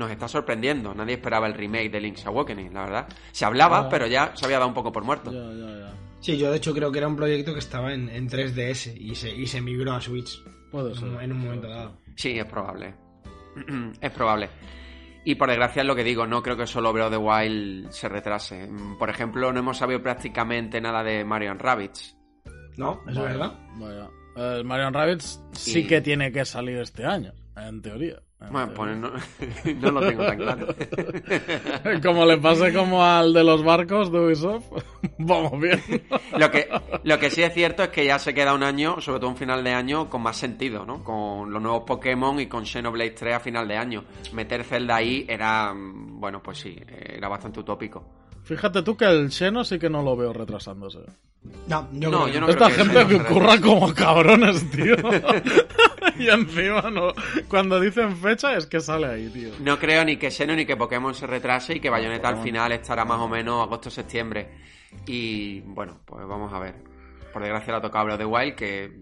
nos está sorprendiendo. Nadie esperaba el remake de Link's Awakening, la verdad. Se hablaba, Ah. pero ya se había dado un poco por muerto. Ya, ya, ya. Sí, yo de hecho creo que era un proyecto que estaba en, en 3DS y se, y se migró a Switch en, ser. un- en un momento dado. Sí, es probable. [clears throat] es probable. Y por desgracia es lo que digo, no creo que solo Breath of the Wild se retrase. Por ejemplo, no hemos sabido prácticamente nada de Mario Rabbids. ¿No? ¿Es Vaya, verdad? Vaya. El Marion Rabbids sí Y- que tiene que salir este año, en teoría. En Bueno, pues no, [laughs] no lo tengo tan claro. [laughs] Como le pase como al de los barcos de Ubisoft, [laughs] vamos bien. Lo que, lo que sí es cierto es que ya se queda un año, sobre todo un final de año, con más sentido, ¿no? Con los nuevos Pokémon y con Xenoblade 3 a final de año. Meter Zelda ahí era, bueno, pues sí, era bastante utópico. Fíjate tú que el Xeno sí que no lo veo retrasándose. No, yo No, creo que yo no no. Esta creo que gente que curra como cabrones, tío. Y encima no. Cuando dicen fecha es que sale ahí, tío. No creo ni que Xeno ni que Pokémon se retrase y que Bayonetta al final estará más o menos agosto-septiembre. Y bueno, pues vamos a ver. Por desgracia le ha tocado of the Wild, que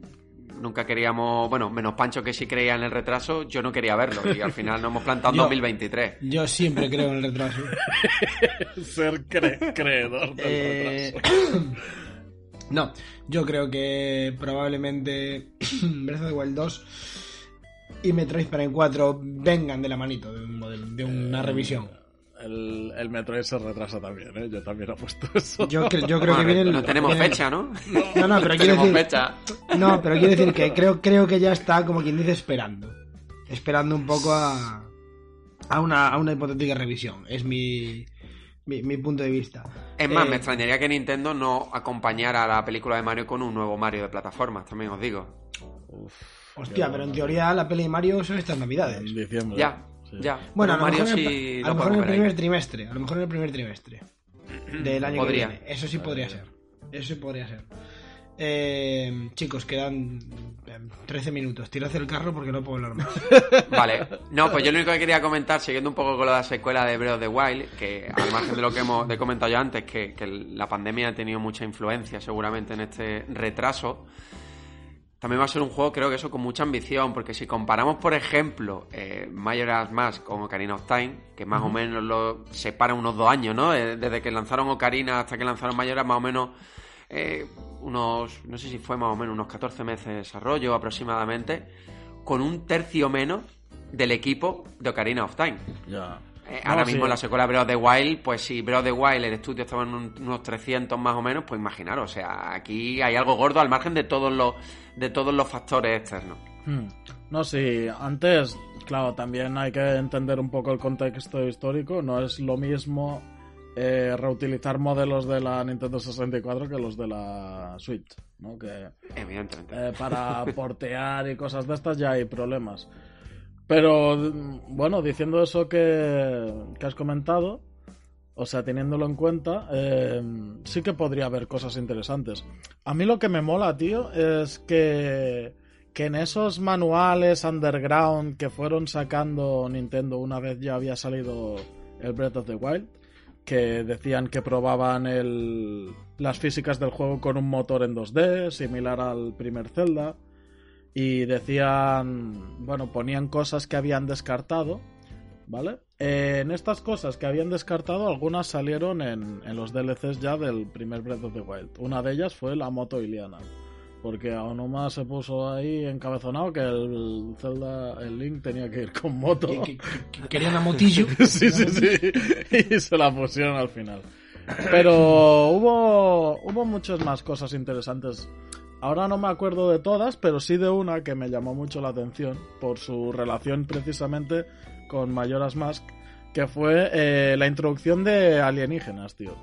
nunca queríamos, bueno, menos Pancho que sí creía en el retraso, yo no quería verlo. Y al final nos hemos plantado en Yo- 2023. Yo siempre creo en el retraso. [laughs] Ser cre- creedor del Eh, retraso. [coughs] no, yo creo que probablemente [clears throat] Breath of the Wild 2 y Metroid Prime 4 vengan de la manito de, un modelo- de una revisión. El, el Metroid se retrasa también, ¿eh? Yo también apuesto eso. Yo, cre- yo creo que Bueno, viene el- no tenemos viene- fecha, ¿no? No, no, pero quiero decir, fecha. no, pero quiero decir que creo, creo que ya está como quien dice esperando, esperando un poco a, a una, a una hipotética revisión. Es mi, mi, mi punto de vista. Es más, Eh, me extrañaría que Nintendo no acompañara a la película de Mario con un nuevo Mario de plataformas, también os digo. Hostia, pero en teoría la peli de Mario son estas navidades. En diciembre. Ya, Sí. ya. Bueno, a lo Mario mejor, en, sí el, lo a lo mejor en podemos el ver ahí. primer trimestre. A lo mejor en el primer trimestre del año Podría. que viene. Eso sí podría ser. Eso sí podría ser. Eh, chicos, quedan eh, 13 minutos. Tirad el carro porque no puedo hablar más. [laughs] Vale, no, pues yo lo único que quería comentar, siguiendo un poco con la secuela de Breath of the Wild, que al margen de lo que hemos he comentado yo antes, que, que la pandemia ha tenido mucha influencia seguramente en este retraso, también va a ser un juego, creo que eso, con mucha ambición, porque si comparamos, por ejemplo, eh, Majora's Mask con Ocarina of Time, que más o menos lo separa unos dos años, ¿no? Eh, Desde que lanzaron Ocarina hasta que lanzaron Majora's, más o menos eh, unos, no sé si fue más o menos unos 14 meses de desarrollo aproximadamente, con un tercio menos del equipo de Ocarina of Time. Ya. Eh, No, ahora sí. mismo en la secuela Breath of the Wild, pues si Breath of the Wild, el estudio estaba en un- unos 300 más o menos, pues imaginaros, o sea, aquí hay algo gordo al margen de todos los de todos los factores externos. Hmm. No, sí, antes, claro, también hay que entender un poco el contexto histórico. No es lo mismo eh, reutilizar modelos de la Nintendo 64 que los de la Switch, ¿no? Que Evidentemente. eh, para [laughs] portear y cosas de estas ya hay problemas. Pero bueno, diciendo eso que, que has comentado, o sea, teniéndolo en cuenta, eh, sí que podría haber cosas interesantes. A mí lo que me mola, tío, es que, que en esos manuales underground que fueron sacando Nintendo una vez ya había salido el Breath of the Wild, que decían que probaban el, las físicas del juego con un motor en 2D, similar al primer Zelda, y decían, bueno, ponían cosas que habían descartado, ¿vale? En estas cosas que habían descartado, algunas salieron en, en, los DLCs ya del primer Breath of the Wild. Una de ellas fue la moto Iliana. Porque a Onuma se puso ahí encabezonado que el Zelda, el Link tenía que ir con moto. Que, que, que quería una motillo. [laughs] sí, sí, sí. Y se la pusieron al final. Pero hubo, hubo muchas más cosas interesantes. Ahora no me acuerdo de todas, pero sí de una que me llamó mucho la atención por su relación precisamente con Majora's Mask, que fue eh, la introducción de alienígenas, tío.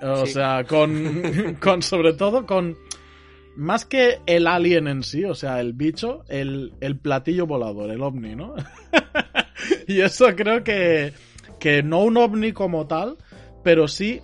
O Sí. sea, con, [laughs] con sobre todo con más que el alien en sí, o sea, el bicho, el, el platillo volador, el ovni, ¿no? [laughs] y eso creo que, que no un ovni como tal, pero sí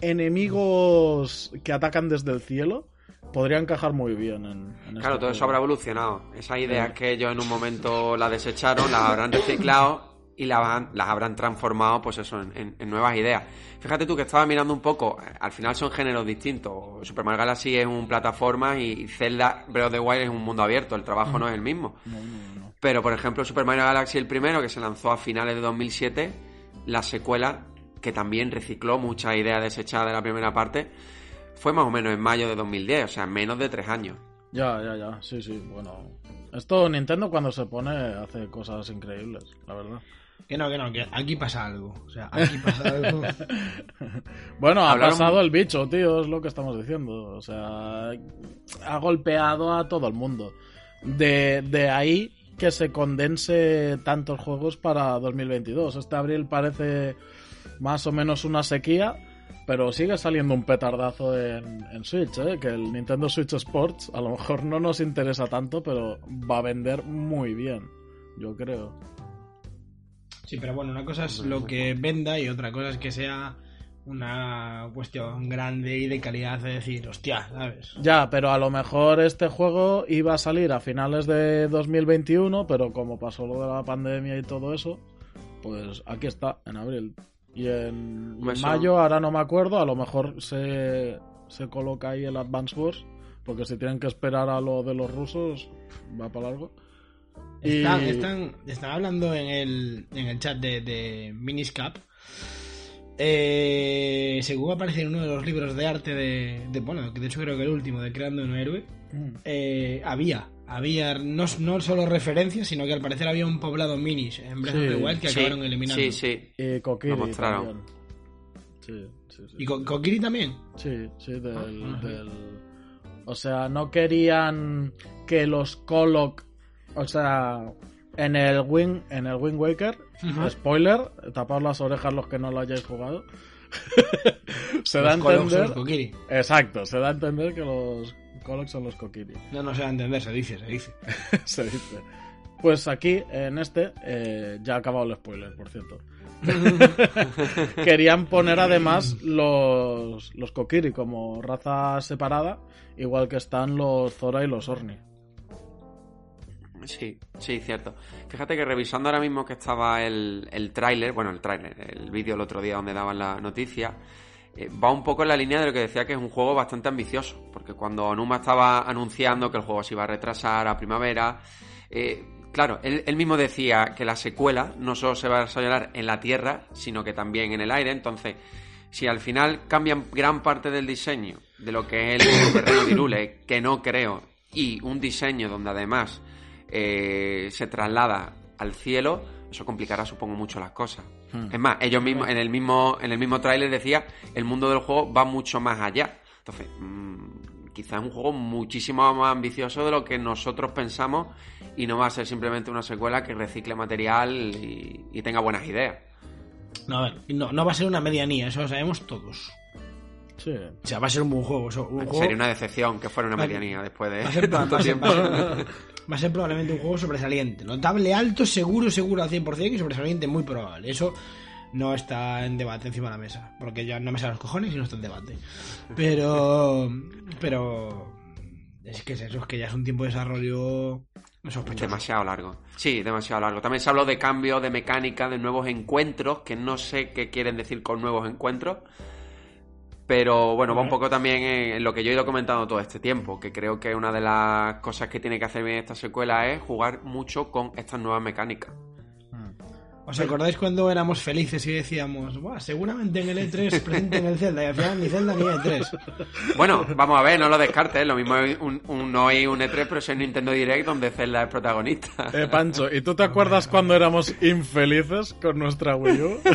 enemigos que atacan desde el cielo podría encajar muy bien en, en Claro, este todo eso habrá evolucionado. Esas ideas que ellos en un momento las desecharon, las habrán reciclado y las, habrán- las habrán transformado, pues eso, en, en- en nuevas ideas. Fíjate tú que estaba mirando un poco, al final son géneros distintos. Super Mario Galaxy es un plataforma y Zelda Breath of the Wild es un mundo abierto, el trabajo no es el mismo. No, no, no. Pero, por ejemplo, Super Mario Galaxy, el primero, que se lanzó a finales de 2007, la secuela, que también recicló muchas ideas desechadas de la primera parte, fue más o menos en mayo de 2010, o sea, en menos de tres años. Ya, ya, ya, sí, sí, bueno. Esto Nintendo cuando se pone hace cosas increíbles, la verdad. Que no, que no, que aquí pasa algo. O sea, aquí pasa [laughs] algo. Bueno, ha Hablaron- pasado el bicho, tío, es lo que estamos diciendo. O sea, ha golpeado a todo el mundo. De, de ahí que se condense tantos juegos para 2022. Este abril parece más o menos una sequía, pero sigue saliendo un petardazo en, en Switch, ¿eh? que el Nintendo Switch Sports a lo mejor no nos interesa tanto, pero va a vender muy bien, yo creo. Sí, pero bueno, una cosa es lo que venda y otra cosa es que sea una cuestión grande y de calidad de decir, hostia, ¿sabes? Ya, pero a lo mejor este juego iba a salir a finales de 2021, pero como pasó lo de la pandemia y todo eso, pues aquí está, en abril. Y en, y en Eso- mayo, ahora no me acuerdo, a lo mejor se, se coloca ahí el Advance Wars, porque si tienen que esperar a lo de los rusos, va para largo. Y- Están, están, están hablando en el, en el chat de, de Miniscap. Eh, según aparece en uno de los libros de arte de, de- bueno, que de hecho creo que el último, de Creando un héroe, Mm. eh, había, había no, no solo referencias, sino que al parecer había un poblado minis en Breath Sí, of the Wild que Sí, acabaron eliminando. sí, sí. Y Kokiri Lo mostraron. también. Sí, sí, sí. ¿Y Kokiri también? Sí, sí, del, Ah, del- O sea, no querían que los Coloc... O sea, en el Wing, en el Wind Waker, spoiler, tapad las orejas los que no lo hayáis jugado. [laughs] se da a Colocs son entender... los Kokiri. Exacto, se da a entender que los Coloc son los Kokiri. No, no se va a entender, se dice, se dice. [laughs] se dice. Pues aquí, en este, eh, ya ha acabado el spoiler, por cierto. [laughs] Querían poner además los, los Kokiri como raza separada, igual que están los Zora y los Orni. Sí, sí, cierto. Fíjate que revisando ahora mismo que estaba el, el tráiler, bueno, el tráiler, el vídeo el otro día donde daban la noticia, eh, va un poco en la línea de lo que decía que es un juego bastante ambicioso, porque cuando Onuma estaba anunciando que el juego se iba a retrasar a primavera, eh, claro, él, mismo decía que la secuela no solo se va a desarrollar en la Tierra, sino que también en el aire, entonces, si al final cambian gran parte del diseño de lo que es el terreno de Irule, que no creo, y un diseño donde además eh, se traslada al cielo, eso complicará supongo mucho las cosas. Hmm. Es más, ellos mismos, en el mismo, en el mismo tráiler decía, el mundo del juego va mucho más allá. Entonces, mm, quizás es un juego muchísimo más ambicioso de lo que nosotros pensamos y no va a ser simplemente una secuela que recicle material y, y tenga buenas ideas. No, a ver, no, no va a ser una medianía, eso lo sabemos todos. Sí. O sea, va a ser un buen juego. eso, un juego Sería una decepción que fuera una medianía después de [laughs] tanto tiempo. [laughs] va a ser- probablemente un juego sobresaliente. Notable alto, seguro, seguro al 100% y sobresaliente muy probable. Eso no está en debate encima de la mesa, porque ya no me salen los cojones y no está en debate. Pero, pero es que es eso, es que ya es un tiempo de desarrollo sospechoso. Demasiado largo. Sí, demasiado largo. También se habló de cambio de mecánica, de nuevos encuentros, que no sé qué quieren decir con nuevos encuentros. Pero bueno, va un poco también en lo que yo he ido comentando todo este tiempo, que creo que una de las cosas que tiene que hacer bien esta secuela es jugar mucho con estas nuevas mecánicas. ¿Os acordáis cuando éramos felices y decíamos, Buah, seguramente en el E3 presenten el Zelda y al final ni Zelda ni E3? Bueno, vamos a ver, no lo descartes, lo mismo es un, un- no hay un E3, pero es el Nintendo Direct donde Zelda es protagonista. Eh, Pancho, ¿y tú te acuerdas cuando éramos infelices con nuestra Wii U? [laughs]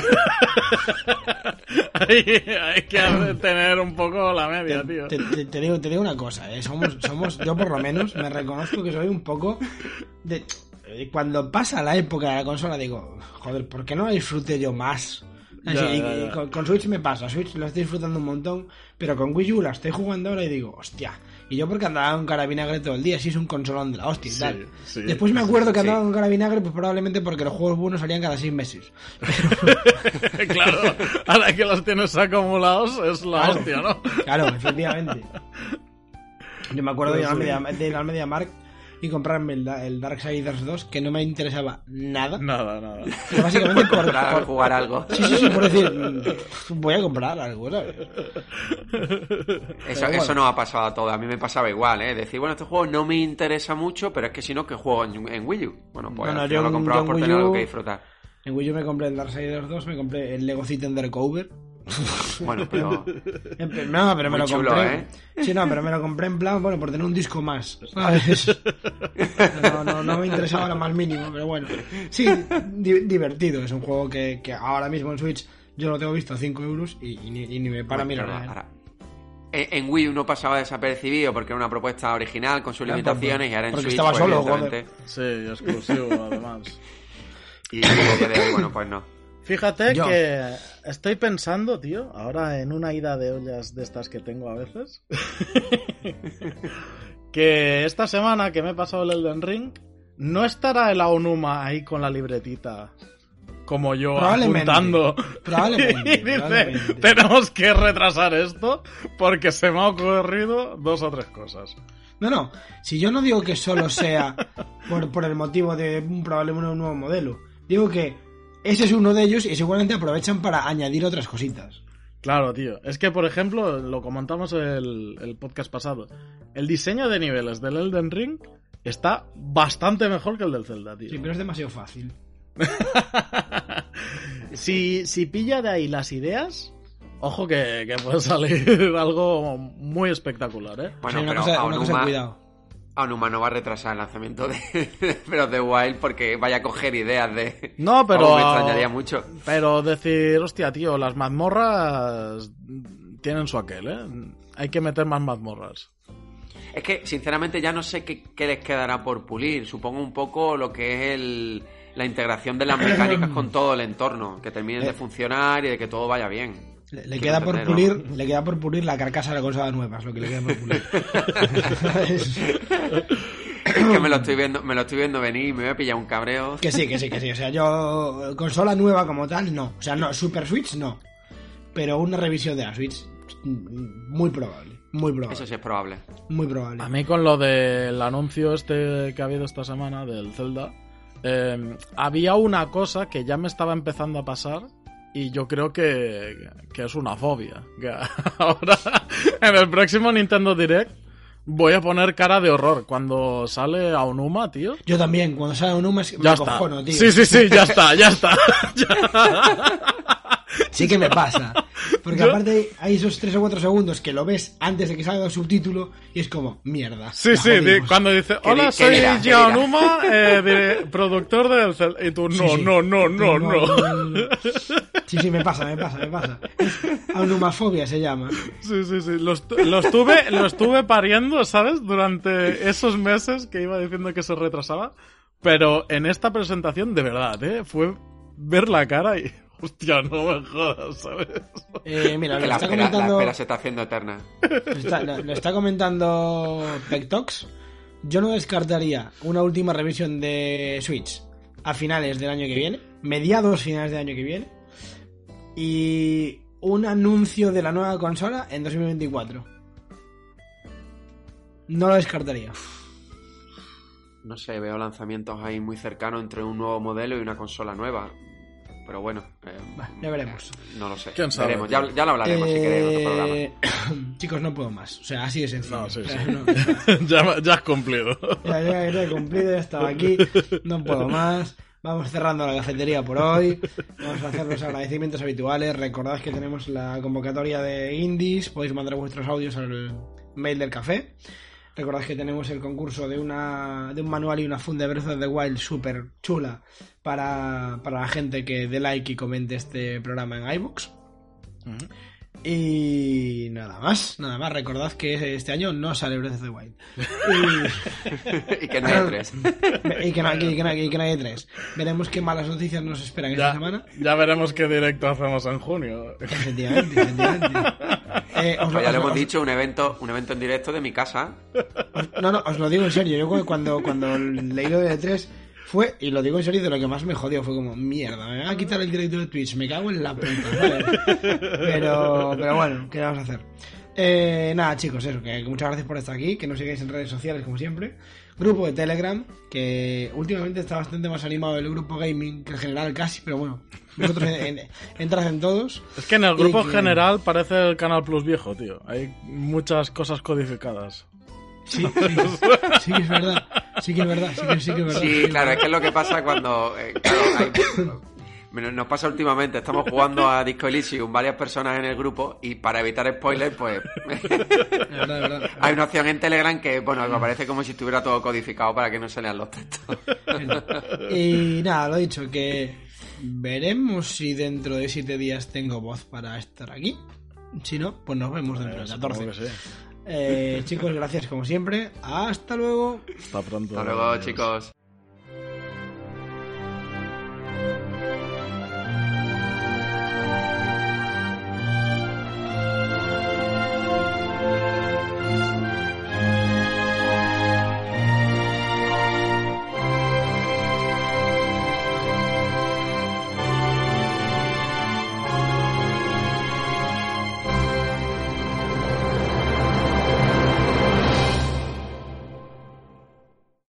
hay, hay que tener un poco la media, tío. Te, te- te digo, te digo una cosa, ¿eh? somos, somos, yo por lo menos me reconozco que soy un poco de... Cuando pasa la época de la consola digo, joder, ¿por qué no la disfruté yo más? Así, Ya, y- ya, y ya. Con, con Switch me pasa, Switch la estoy disfrutando un montón, pero con Wii U la estoy jugando ahora y digo, hostia. Y yo porque andaba con cara vinagre todo el día, sí es un consolón de la hostia Sí, tal. sí. Después me acuerdo que Sí. andaba con cara vinagre, pues probablemente porque los juegos buenos salían cada seis meses. [laughs] claro, ahora que los tienes acumulados es la Claro. hostia, ¿no? Claro, efectivamente. Yo me acuerdo de ir al Media, de ir al MediaMarkt y comprarme el, el Darksiders 2, que no me interesaba nada. Nada, nada. Pero básicamente por, por- jugar algo. Sí, sí, sí, por decir, mm, voy a comprar algo, ¿sabes? Eso, bueno. eso nos ha pasado a todos. A mí me pasaba igual, ¿eh? Decir, bueno, este juego no me interesa mucho, pero es que si no, que juego en, en Wii U. Bueno, pues Bueno, yo final lo compraba por Wii tener algo que disfrutar. En Wii U me compré el Darksiders 2, me compré el Lego City Undercover. [laughs] Bueno, pero... No, pero me Muy lo chulo, compré. ¿eh? Sí, no, pero me lo compré en plan, bueno, por tener un disco más. [laughs] ¿sabes? No, no, no me interesaba lo más mínimo, pero bueno. Sí, di- divertido. Es un juego que, que ahora mismo en Switch yo lo tengo visto a 5 euros y, y ni, y ni me para Bueno, mirar. ¿eh? ahora- En, Wii U no pasaba desapercibido porque era una propuesta original con sus Claro, limitaciones y ahora en porque Switch, estaba pues, solo, evidentemente, Sí, exclusivo además. Y [laughs] hoy, bueno, pues no. Fíjate Yo. que estoy pensando, tío, ahora en una ida de ollas de estas que tengo a veces, [laughs] que esta semana que me he pasado el Elden Ring, no estará el Aonuma ahí con la libretita como yo Probablemente. apuntando. [laughs] Probablemente, [laughs] y dice, probablemente. tenemos que retrasar esto porque se me ha ocurrido dos o tres cosas. No, no. Si yo no digo que solo sea por, por el motivo de un problema un nuevo modelo, digo que ese es uno de ellos y seguramente aprovechan para añadir otras cositas. Claro, tío. Es que, por ejemplo, lo comentamos el, el podcast pasado. El diseño de niveles del Elden Ring está bastante mejor que el del Zelda, tío. Sí, pero es demasiado fácil. [laughs] si, si pilla de ahí las ideas, ojo que, que puede salir [laughs] algo muy espectacular, ¿eh? Bueno, Sí, una pero cosa, una cosa, Aonuma, cuidado. Aonuma no va a retrasar el lanzamiento de, de de Wild porque vaya a coger ideas de... No, pero. Me extrañaría mucho. Pero decir, hostia, tío, las mazmorras tienen su aquel, ¿eh? Hay que meter más mazmorras. Es que, sinceramente, ya no sé qué, qué les quedará por pulir. Supongo un poco lo que es el, la integración de las mecánicas con [clears throat] todo el entorno. Que terminen de Eh. funcionar y de que todo vaya bien. Le, queda por pulir, le queda por pulir la carcasa de la consola nueva, es lo que le queda por pulir. Es- [laughs] Es que me lo estoy viendo, me lo estoy viendo venir y me voy a pillar un cabreo. que sí, que sí, que sí. O sea, yo consola nueva como tal, no. O sea, no, Super Switch no. Pero una revisión de la Switch, muy probable. Muy probable. Eso sí es probable. Muy probable. A mí con lo del anuncio este que ha habido esta semana del Zelda, eh, había una cosa que ya me estaba empezando a pasar y yo creo que, que es una fobia. Que [laughs] ahora, en el próximo Nintendo Direct, voy a poner cara de horror cuando sale Aonuma, tío. Yo también, cuando sale humo, es que Ya me está. cojono, tío. Sí, sí, sí, ya está, ya está. [laughs] Ya. Sí que me [laughs] pasa. Porque Yo- aparte hay esos 3 o 4 segundos que lo ves antes de que salga el subtítulo y es como, mierda. Sí, sí, jodimos. cuando dice, ¿Qué hola, soy dirá? ¿Qué Gianuma, eh, de- productor del Zelda. Y tú, no, Sí, sí. no, no, no, no. Sí, sí, me pasa, me pasa, me pasa. Aunumafobia se llama. Sí, sí, sí. Lo, estu- lo estuve, lo estuve pariendo, ¿sabes? Durante esos meses que iba diciendo que se retrasaba. Pero en esta presentación, de verdad, ¿eh? Fue ver la cara y... Hostia, no me jodas, ¿sabes? Eh, mira, Que lo la está espera, la comentando... espera se está haciendo eterna. Lo está, lo- lo está comentando Pectox. Yo no descartaría una última revisión de Switch a finales del año que viene, mediados finales del año que viene, y un anuncio de la nueva consola en 2024. No lo descartaría. No sé, veo lanzamientos ahí muy cercanos entre un nuevo modelo y una consola nueva. Pero bueno, eh, ya veremos. no lo sé. ¿Quién sabe, Veremos. Ya, ya lo hablaremos si queréis en otro programa. Eh, [coughs] Chicos, no puedo más. O sea, así de sencillo. No, sí, O sí. sea, no- [laughs] ya, ya has cumplido. Ya, ya, ya he cumplido, ya estaba aquí, no puedo más. Vamos cerrando la cafetería por hoy. Vamos a hacer los agradecimientos habituales. Recordad que tenemos la convocatoria de indies. Podéis mandar vuestros audios al mail del café. Recordad que tenemos el concurso de una de un manual y una funda de Breath of the Wild súper chula para, para la gente que dé like y comente este programa en iBooks. Y nada más, nada más. Recordad que este año no sale Breath of the Wild. Y- [laughs] y que no hay tres. [laughs] y que, no, y que no- y que no hay tres. Veremos qué malas noticias nos esperan esta semana. ya veremos qué directo hacemos en junio. Efectivamente, efectivamente. [laughs] Eh, os, Pues ya os- lo hemos os- dicho, un evento, un evento en directo de mi casa. os- no, no, os lo digo en serio. Yo cuando, cuando leí lo de tres fue, y lo digo en serio, de lo que más me jodió fue como, mierda, me van a quitar el directo de Twitch, me cago en la puta. [laughs] ¿sabes? Pero, pero bueno, ¿qué vamos a hacer? Eh, nada, chicos, eso, que, muchas gracias por estar aquí, que nos sigáis en redes sociales como siempre. Grupo de Telegram, que últimamente está bastante más animado el grupo gaming que en general casi, pero bueno, vosotros en- en- entrad en todos. Es que en el grupo que- general parece el Canal Plus viejo, tío. Hay muchas cosas codificadas. Sí, sí, sí es verdad, sí que es verdad, sí que, sí que es verdad. Sí, claro, es que es lo que pasa cuando. eh, claro, hay- Bueno, nos pasa últimamente, estamos jugando a Disco Elysium varias personas en el grupo y para evitar spoilers, pues Es verdad, es verdad. hay una opción en Telegram que, bueno, me parece como si estuviera todo codificado para que no se lean los textos. Y nada, lo dicho, que veremos si dentro de siete días tengo voz para estar aquí. Si no, pues nos vemos dentro de Supongo 14. Eh, chicos, gracias como siempre. Hasta luego. Hasta pronto. Hasta luego, Adiós. chicos.